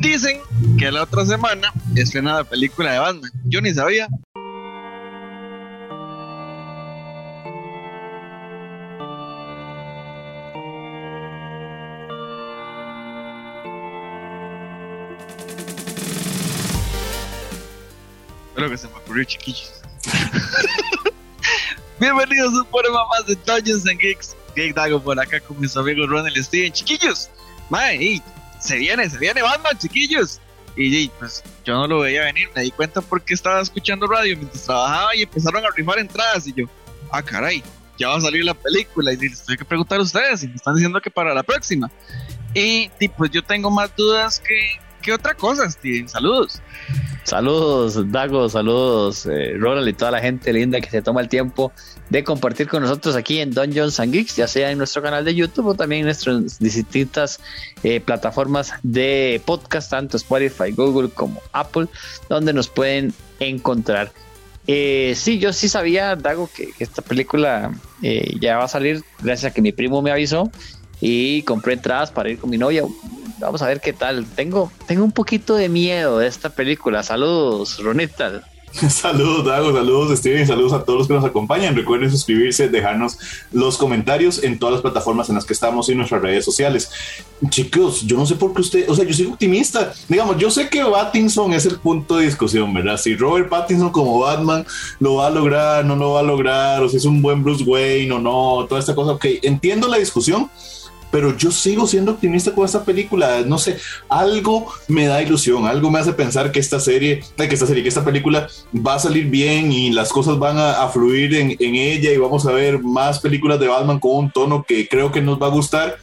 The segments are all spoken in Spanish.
Dicen que la otra semana estrena la película de Batman. Yo ni sabía. Espero que se me ocurrió, chiquillos. Bienvenidos a un programa más de Dungeons and Geeks. Geek Dago por acá con mis amigos Ronald y Steven. Chiquillos, mae, se viene, se viene Batman, chiquillos. Y, pues yo no lo veía venir, me di cuenta porque estaba escuchando radio mientras trabajaba y empezaron a rifar entradas. Y yo, ah, caray, ya va a salir la película. Y les tengo que preguntar a ustedes y me están diciendo que para la próxima. Y, pues yo tengo más dudas que, que otra cosa, Steven. Saludos. Saludos, Dago, saludos, eh, Ronald y toda la gente linda que se toma el tiempo de compartir con nosotros aquí en Dungeons and Geeks, ya sea en nuestro canal de YouTube o también en nuestras distintas eh, plataformas de podcast, tanto Spotify, Google como Apple, donde nos pueden encontrar. Eh, sí, yo sí sabía, Dago, que, que esta película eh, ya va a salir gracias a que mi primo me avisó y compré entradas para ir con mi novia vamos a ver qué tal. Tengo, tengo un poquito de miedo de esta película. Saludos, Ronita. saludos, Dago, saludos, Steven, saludos a todos los que nos acompañan. Recuerden suscribirse, dejarnos los comentarios en todas las plataformas en las que estamos y en nuestras redes sociales. Chicos, yo no sé por qué usted, o sea, yo soy optimista. Digamos, yo sé que Pattinson es el punto de discusión, ¿verdad? Si Robert Pattinson como Batman lo va a lograr, no lo va a lograr, o si es un buen Bruce Wayne o no, toda esta cosa. Ok, entiendo la discusión pero yo sigo siendo optimista con esta película. No sé, algo me da ilusión, algo me hace pensar que esta serie, que esta serie, que esta película va a salir bien y las cosas van a, fluir en, ella y vamos a ver más películas de Batman con un tono que creo que nos va a gustar.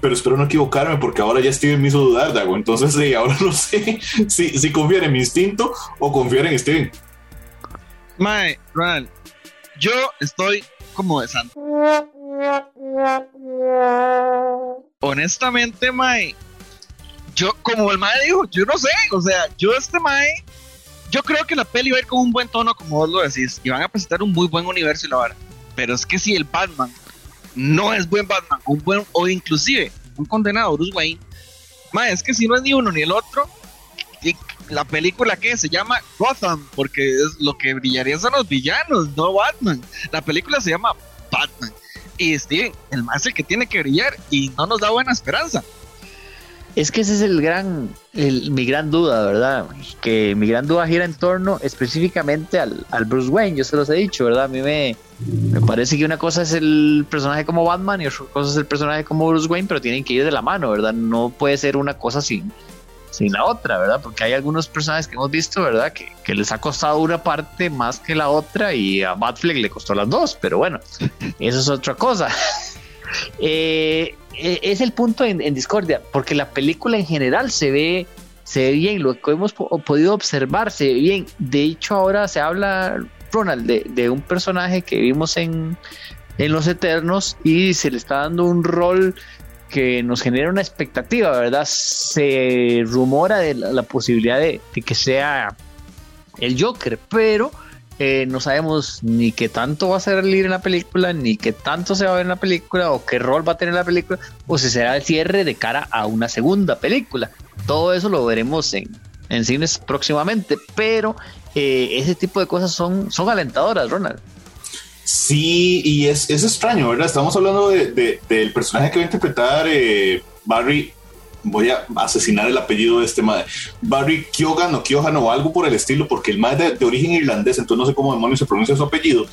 Pero espero no equivocarme porque ahora ya Steven me hizo dudar, Dago. Entonces, sí, ahora no sé si, si confiar en mi instinto o confiar en Steven. Mae, Ronald, yo estoy como de santo. Honestamente, Mae, yo, como el Mae dijo, yo no sé, o sea, yo este Mae, yo creo que la peli va a ir con un buen tono, como vos lo decís, y van a presentar un muy buen universo y la verdad. Pero es que si el Batman no es buen Batman, un buen, o inclusive un condenado Bruce Wayne, Mae, es que si no es ni uno ni el otro, la película que se llama Gotham, porque es lo que brillarían son los villanos, no Batman. La película se llama Batman. Y Steven, el más el que tiene que brillar y no nos da buena esperanza. Es que ese es el gran, mi gran duda, ¿verdad? Que mi gran duda gira en torno específicamente al, al, Bruce Wayne, yo se los he dicho, ¿verdad? A mí me, me parece que una cosa es el personaje como Batman y otra cosa es el personaje como Bruce Wayne, pero tienen que ir de la mano, ¿verdad? No puede ser una cosa sin, sin la otra, ¿verdad? Porque hay algunos personajes que hemos visto, ¿verdad? Que, que, les ha costado una parte más que la otra y a Batfleck le costó las dos, pero bueno, eso es otra cosa. Eh, eh, es el punto en, discordia, porque la película en general se ve, se ve bien, lo que hemos podido observar se ve bien. De hecho, ahora se habla, Ronald, de, de un personaje que vimos en, en Los Eternos y se le está dando un rol que nos genera una expectativa, ¿verdad? Se rumora de la, posibilidad de, que sea el Joker, pero eh, no sabemos ni qué tanto va a salir en la película, ni qué tanto se va a ver en la película, o qué rol va a tener la película, o si será el cierre de cara a una segunda película. Todo eso lo veremos en, cines próximamente, pero eh, ese tipo de cosas son, son alentadoras, Ronald. Sí, y es, es extraño, ¿verdad? Estamos hablando de, del personaje que va a interpretar eh, Barry. Voy a asesinar el apellido de este madre. Barry Kyogan o Kyohan o algo por el estilo, porque el madre de, de, origen irlandés, entonces no sé cómo demonios se pronuncia su apellido,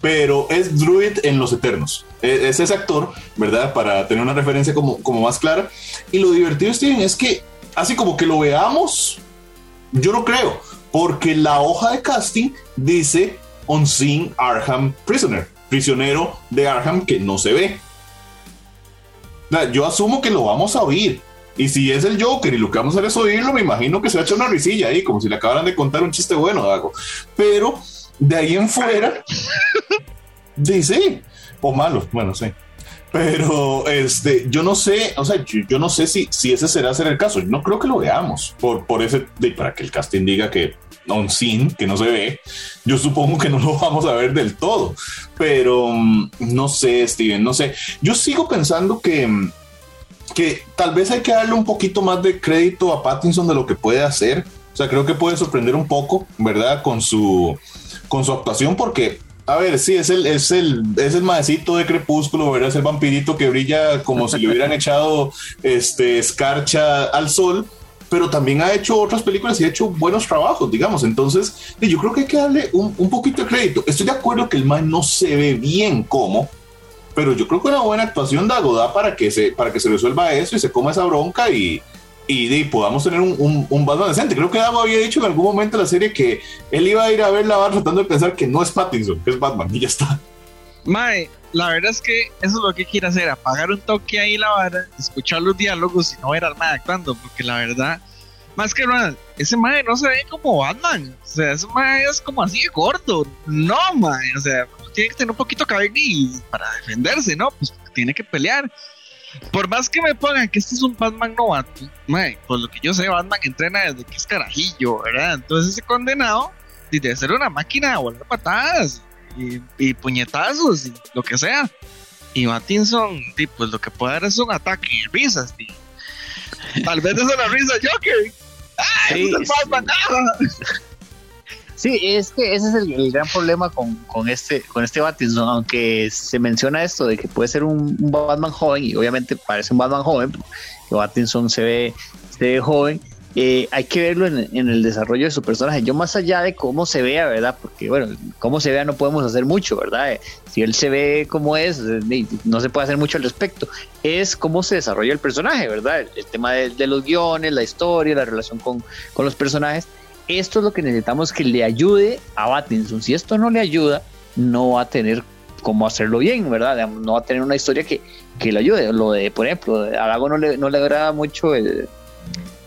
pero es Druid en Los Eternos. E, es, ese actor, ¿verdad? Para tener una referencia como, como más clara. Y lo divertido, Steven, es que así como que lo veamos, yo no creo, porque la hoja de casting dice Unseen Arkham Prisoner, prisionero de Arkham que no se ve. Yo asumo que lo vamos a oír. Y si es el Joker y lo que vamos a hacer es oírlo, me imagino que se va a echar una risilla ahí, como si le acabaran de contar un chiste bueno, Dago. Pero de ahí en fuera, dice, o malo, bueno, sí. Pero este, yo no sé, o sea, yo, no sé si, si ese será ser el caso. No creo que lo veamos por, por ese, para que el casting diga que on scene, que no se ve, yo supongo que no lo vamos a ver del todo. Pero mm, no sé, Steven, no sé. Yo sigo pensando que, mm, que tal vez hay que darle un poquito más de crédito a Pattinson de lo que puede hacer. O sea, creo que puede sorprender un poco, ¿verdad? Con su, con su actuación, porque, a ver, sí, es el, es el, es el maecito de Crepúsculo, ¿verdad? Es el vampirito que brilla como si le hubieran echado este, escarcha al sol, pero también ha hecho otras películas y ha hecho buenos trabajos, digamos. Entonces, yo creo que hay que darle un, un poquito de crédito. Estoy de acuerdo que el man no se ve bien como, pero yo creo que una buena actuación de Agoda para que se, para que se resuelva eso y se coma esa bronca y, y, podamos tener un, un, un, Batman decente. Creo que Dago había dicho en algún momento de la serie que él iba a ir a ver la barra tratando de pensar que no es Pattinson, que es Batman y ya está. Mae, la verdad es que eso es lo que quiere hacer, apagar un toque ahí la vara, escuchar los diálogos y no ver al Mae actuando, porque la verdad, más que nada, ese Mae no se ve como Batman, o sea, ese Mae es como así de gordo, no Mae, o sea, tiene que tener un poquito de carne para defenderse, ¿no? Pues tiene que pelear. Por más que me pongan que este es un Batman novato, mae, por lo que yo sé, Batman entrena desde que es carajillo, ¿verdad? Entonces ese condenado debe ser una máquina de volar patadas y, puñetazos y lo que sea. Y Mattinson, pues lo que puede dar es un ataque y risas. tal vez es la risa Joker. ¡Ay, es Batman! Sí, es que ese es el, gran problema con, este con este Battinson, aunque se menciona esto de que puede ser un, Batman joven y obviamente parece un Batman joven, que Battinson se ve, se ve joven, eh, hay que verlo en, el desarrollo de su personaje. Yo más allá de cómo se vea, ¿verdad? Porque bueno, cómo se vea no podemos hacer mucho, ¿verdad? Eh, si él se ve como es, eh, no se puede hacer mucho al respecto. Es cómo se desarrolla el personaje, ¿verdad? El, tema de, los guiones, la historia, la relación con, con los personajes esto es lo que necesitamos que le ayude a Battinson. Si esto no le ayuda, no va a tener cómo hacerlo bien, ¿verdad? No va a tener una historia que, que le ayude. Lo de, por ejemplo, a Lago no le, no le agrada mucho el,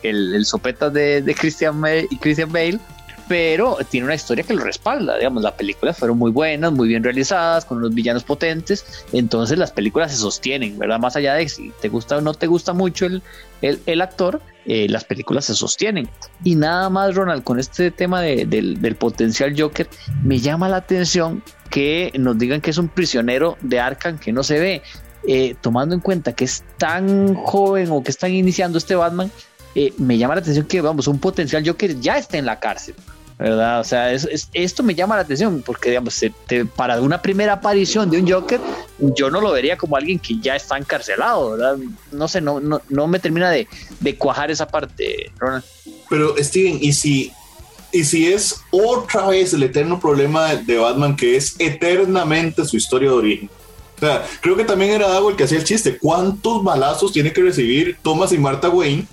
el, el sopeta de, de Christian, y Christian Bale, pero tiene una historia que lo respalda. Digamos, las películas fueron muy buenas, muy bien realizadas, con unos villanos potentes, entonces las películas se sostienen, ¿verdad? Más allá de si te gusta o no te gusta mucho el, el, el actor, eh, las películas se sostienen. Y nada más, Ronald, con este tema del, potencial Joker, me llama la atención que nos digan que es un prisionero de Arkham que no se ve. Eh, tomando en cuenta que es tan joven o que están iniciando este Batman, eh, me llama la atención que, vamos, un potencial Joker ya está en la cárcel. ¿verdad? O sea, esto me llama la atención porque, digamos, para una primera aparición de un Joker, yo no lo vería como alguien que ya está encarcelado, ¿verdad? No sé, no, no, me termina de, cuajar esa parte, Ronald. Pero, Steven, ¿y si, y si es otra vez el eterno problema de, Batman, que es eternamente su historia de origen? O sea, creo que también era algo el que hacía el chiste. ¿Cuántos balazos tiene que recibir Thomas y Martha Wayne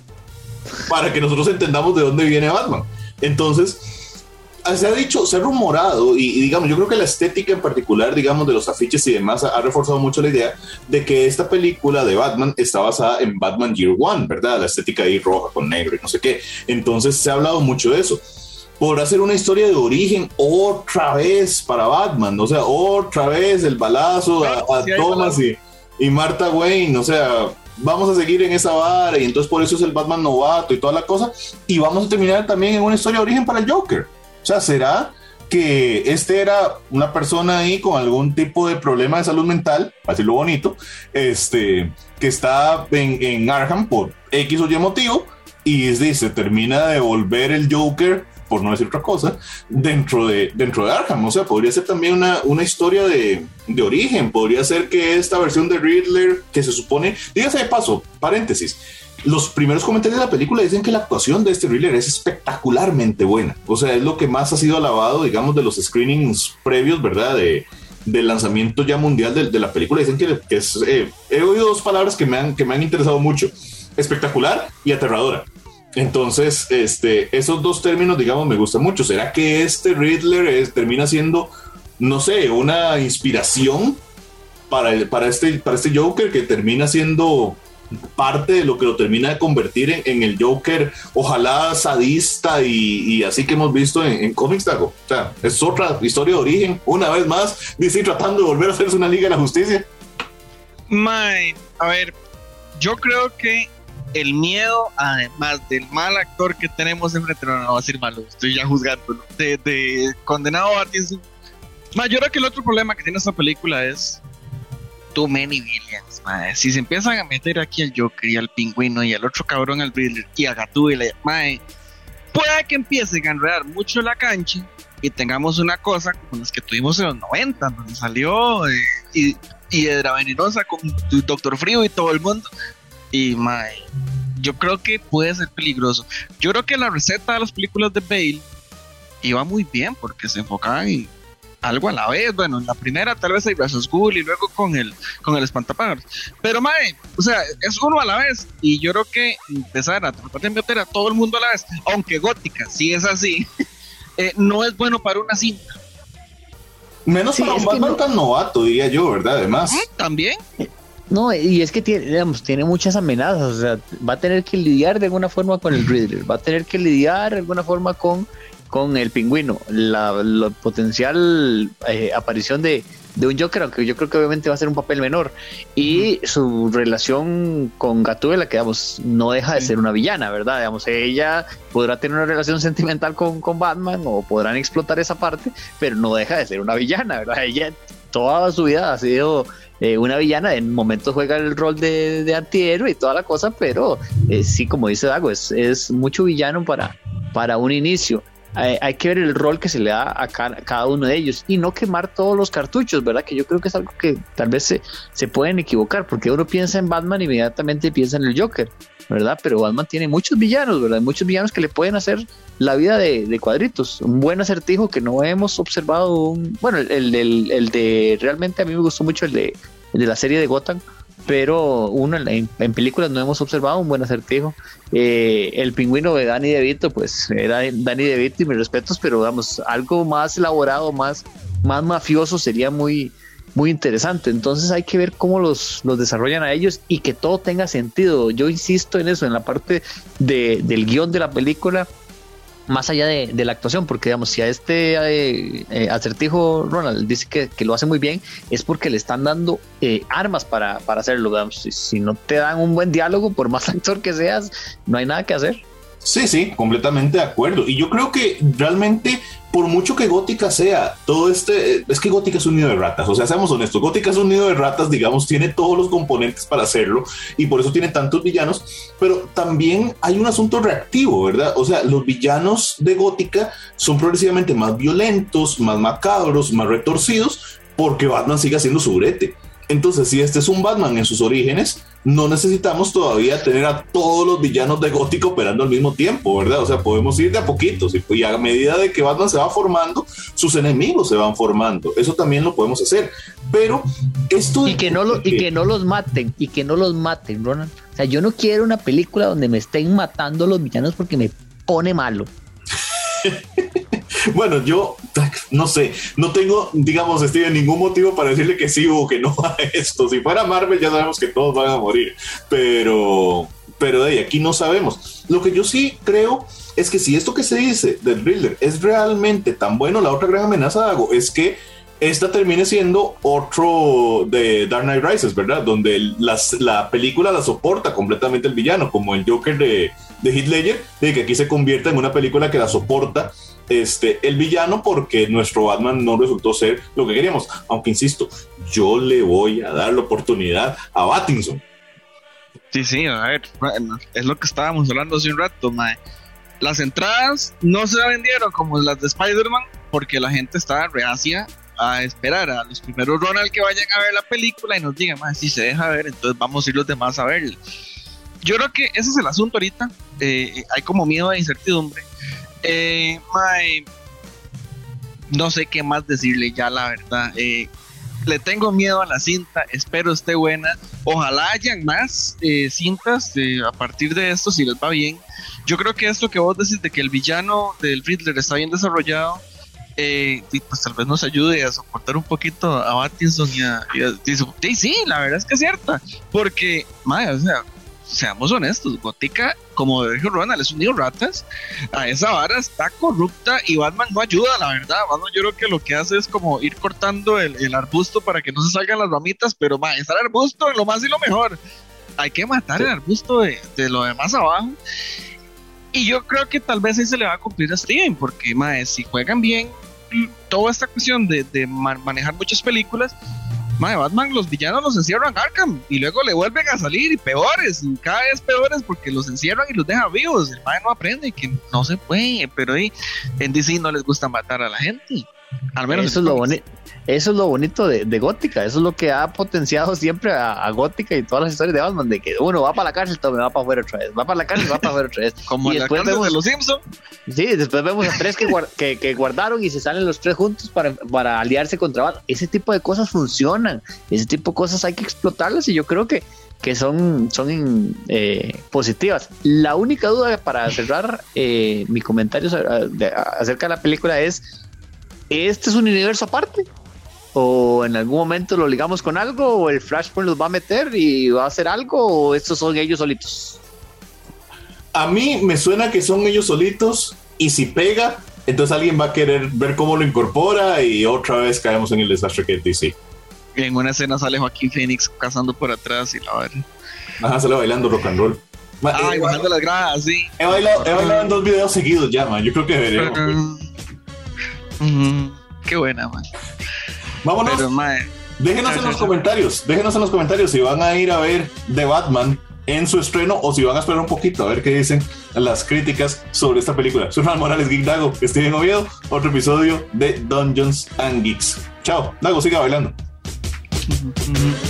para que nosotros entendamos de dónde viene Batman? Entonces, se ha dicho, se ha rumorado, y, digamos, yo creo que la estética en particular, digamos, de los afiches y demás, ha, reforzado mucho la idea de que esta película de Batman está basada en Batman Year One, ¿verdad? La estética ahí roja con negro y no sé qué. Entonces se ha hablado mucho de eso. Podrá ser una historia de origen otra vez para Batman, o sea, otra vez el balazo a, Thomas y, y Martha Wayne, o sea, vamos a seguir en esa vara y entonces por eso es el Batman novato y toda la cosa. Y vamos a terminar también en una historia de origen para el Joker. O sea, ¿será que este era una persona ahí con algún tipo de problema de salud mental, así lo bonito, este, que está en, en Arkham por X o Y motivo y se termina de volver el Joker, por no decir otra cosa, dentro de, dentro de Arkham. O sea, podría ser también una, una historia de, de origen, podría ser que esta versión de Riddler, que se supone, dígase de paso, paréntesis, los primeros comentarios de la película dicen que la actuación de este thriller es espectacularmente buena. O sea, es lo que más ha sido alabado, digamos, de los screenings previos, ¿verdad? De, del lanzamiento ya mundial de, la película. Dicen que, es. Eh, he oído dos palabras que me, han, que me han interesado mucho: espectacular y aterradora. Entonces, este, esos dos términos, digamos, me gustan mucho. ¿Será que este Riddler termina siendo, no sé, una inspiración para, el, para, este, para este Joker que termina siendo parte de lo que lo termina de convertir en, el Joker, ojalá sadista y, así que hemos visto en, cómics, Dago. O sea, es otra historia de origen, una vez más, dice tratando de volver a hacerse una Liga de la Justicia. My, a ver, yo creo que el miedo, además del mal actor que tenemos enfrente, no, no va a ser malo, estoy ya juzgándolo, de, de condenado a Yo creo que el otro problema que tiene esta película es too many villains, mae. Si se empiezan a meter aquí al Joker y al pingüino y al otro cabrón al Riddler y a Gatúbela, mae, puede que empiecen a enredar mucho la cancha y tengamos una cosa como las que tuvimos en los 90, donde salió eh, y, y Edra Venenosa con Doctor Frío y todo el mundo. Y mae, yo creo que puede ser peligroso. Yo creo que la receta de las películas de Bale iba muy bien porque se enfocaban en algo a la vez. Bueno, en la primera tal vez hay Razas Ghoul y luego con el, con el espantapájaros. Pero, mae, o sea, es uno a la vez. Y yo creo que empezar a tratar de meter a todo el mundo a la vez, aunque gótica, si es así, eh, no es bueno para una cinta. Menos Sí, para un Batman no- tan novato, diría yo, ¿verdad? Además. Mm, También. No, y es que tiene, digamos, tiene muchas amenazas, o sea, va a tener que lidiar de alguna forma con el Riddler, va a tener que lidiar de alguna forma con, con el pingüino, la, la potencial eh, aparición de, de un Joker, aunque yo creo que obviamente va a ser un papel menor, y su relación con Gatúbela, que digamos, no deja de ser una villana, ¿verdad? Digamos, ella podrá tener una relación sentimental con, con Batman o podrán explotar esa parte, pero no deja de ser una villana, ¿verdad? Ella toda su vida ha sido eh, una villana, en momentos juega el rol de, antihéroe y toda la cosa, pero eh, sí, como dice Dago, es, es mucho villano para, para un inicio. Hay, que ver el rol que se le da a ca- cada uno de ellos y no quemar todos los cartuchos, ¿verdad? Que yo creo que es algo que tal vez se, se pueden equivocar, porque uno piensa en Batman inmediatamente piensa en el Joker, ¿verdad? Pero Batman tiene muchos villanos, ¿verdad? Muchos villanos que le pueden hacer la vida de, cuadritos. Un buen acertijo que no hemos observado. Un, bueno, el, el, el- el de realmente a mí me gustó mucho el de, de la serie de Gotham, pero uno en, en- películas no hemos observado un buen acertijo. Eh, el pingüino de Danny DeVito, pues era Danny DeVito y mis respetos, pero vamos, algo más elaborado, más, más mafioso sería muy, muy interesante. Entonces hay que ver cómo los, los desarrollan a ellos y que todo tenga sentido. Yo insisto en eso, en la parte de, del guion de la película, más allá de, de la actuación, porque digamos, si a este eh, eh, acertijo Ronald dice que, que lo hace muy bien, es porque le están dando eh, armas para, para hacerlo. digamos. Si, si no te dan un buen diálogo, por más actor que seas, no hay nada que hacer. Sí, sí, completamente de acuerdo. Y yo creo que realmente, por mucho que Gótica sea, todo este, es que Gótica es un nido de ratas, o sea, seamos honestos, Gótica es un nido de ratas, digamos, tiene todos los componentes para hacerlo y por eso tiene tantos villanos, pero también hay un asunto reactivo, ¿verdad? O sea, los villanos de Gótica son progresivamente más violentos, más macabros, más retorcidos, porque Batman sigue haciendo su brete. Entonces, si este es un Batman en sus orígenes, no necesitamos todavía tener a todos los villanos de Gótica operando al mismo tiempo, ¿verdad? O sea, podemos ir de a poquitos y, y a medida de que Batman se va formando, sus enemigos se van formando. Eso también lo podemos hacer. Pero esto... Y que no, lo, y que no los maten, y que no los maten, Ronald. O sea, yo no quiero una película donde me estén matando los villanos porque me pone malo. Bueno, yo no sé, no tengo, digamos, Steven, ningún motivo para decirle que sí o que no a esto. Si fuera Marvel, ya sabemos que todos van a morir, pero, pero de ahí, aquí no sabemos. Lo que yo sí creo es que si esto que se dice del Riddler es realmente tan bueno, la otra gran amenaza, Dago, es que esta termine siendo otro de Dark Knight Rises, ¿verdad? Donde la película la soporta completamente el villano, como el Joker de, de Heath de que aquí se convierta en una película que la soporta este, el villano porque nuestro Batman no resultó ser lo que queríamos. Aunque insisto, yo le voy a dar la oportunidad a Battinson. Sí, sí, a ver, es lo que estábamos hablando hace un rato, mae. Las entradas no se vendieron como las de Spider-Man porque la gente estaba reacia a esperar a los primeros Ronald que vayan a ver la película y nos digan, mae, si se deja ver, entonces vamos a ir los demás a verla. Yo creo que ese es el asunto ahorita. eh, hay como miedo de incertidumbre. Eh, no sé qué más decirle ya, la verdad. Eh, le tengo miedo a la cinta, espero esté buena. Ojalá hayan más eh, cintas eh, a partir de esto, si les va bien. Yo creo que esto que vos decís de que el villano del Riddler está bien desarrollado, eh, y pues tal vez nos ayude a soportar un poquito a Battinson y a... y a- y su- sí, sí, la verdad es que es cierta, porque, madre, o sea, seamos honestos, Gótica, como dijo Ronald, es un niño ratas, a esa vara está corrupta y Batman no ayuda, la verdad. Batman yo creo que lo que hace es como ir cortando el, el arbusto para que no se salgan las ramitas, pero ma, está el arbusto lo más y lo mejor. Hay que matar el arbusto de, de lo demás abajo. Y yo creo que tal vez ahí se le va a cumplir a Steven, porque ma, si juegan bien toda esta cuestión de, de ma- manejar muchas películas, Mae, Batman, los villanos los encierran Arkham y luego le vuelven a salir y peores, y cada vez peores porque los encierran y los dejan vivos. El Mae no aprende que no se puede, pero ahí en DC no les gusta matar a la gente. Al menos eso es, lo bonito, eso es lo bonito de, de, Gótica, eso es lo que ha potenciado siempre a, a, Gótica y todas las historias de Batman, de que uno va para la cárcel, todo me va para afuera otra vez, va para la cárcel, va para afuera otra vez. Como y después vemos, de los Simpsons. Sí, después vemos a tres que, guard, que, que, guardaron y se salen los tres juntos para, para aliarse contra Batman. Ese tipo de cosas funcionan, ese tipo de cosas hay que explotarlas y yo creo que que son, son eh, positivas. La única duda para cerrar eh, mi comentario acerca de la película es, ¿este es un universo aparte? ¿O en algún momento lo ligamos con algo? ¿O el Flashpoint los va a meter y va a hacer algo? ¿O estos son ellos solitos? A mí me suena que son ellos solitos y si pega, entonces alguien va a querer ver cómo lo incorpora y otra vez caemos en el desastre que es DC. En una escena sale Joaquín Phoenix cazando por atrás y la verdad. Ajá, sale bailando rock and roll. Ah, y bajando las gradas, sí. He bailado, he bailado en dos videos seguidos ya, man. Yo creo que deberíamos. Qué buena, man. Vámonos. Pero, déjenos en los comentarios, déjenos en los comentarios si van a ir a ver The Batman en su estreno o si van a esperar un poquito a ver qué dicen las críticas sobre esta película. Soy Juan Morales Geek Dago, Steven Oviedo, otro episodio de Dungeons and Geeks. Chao, Dago, siga bailando. -huh.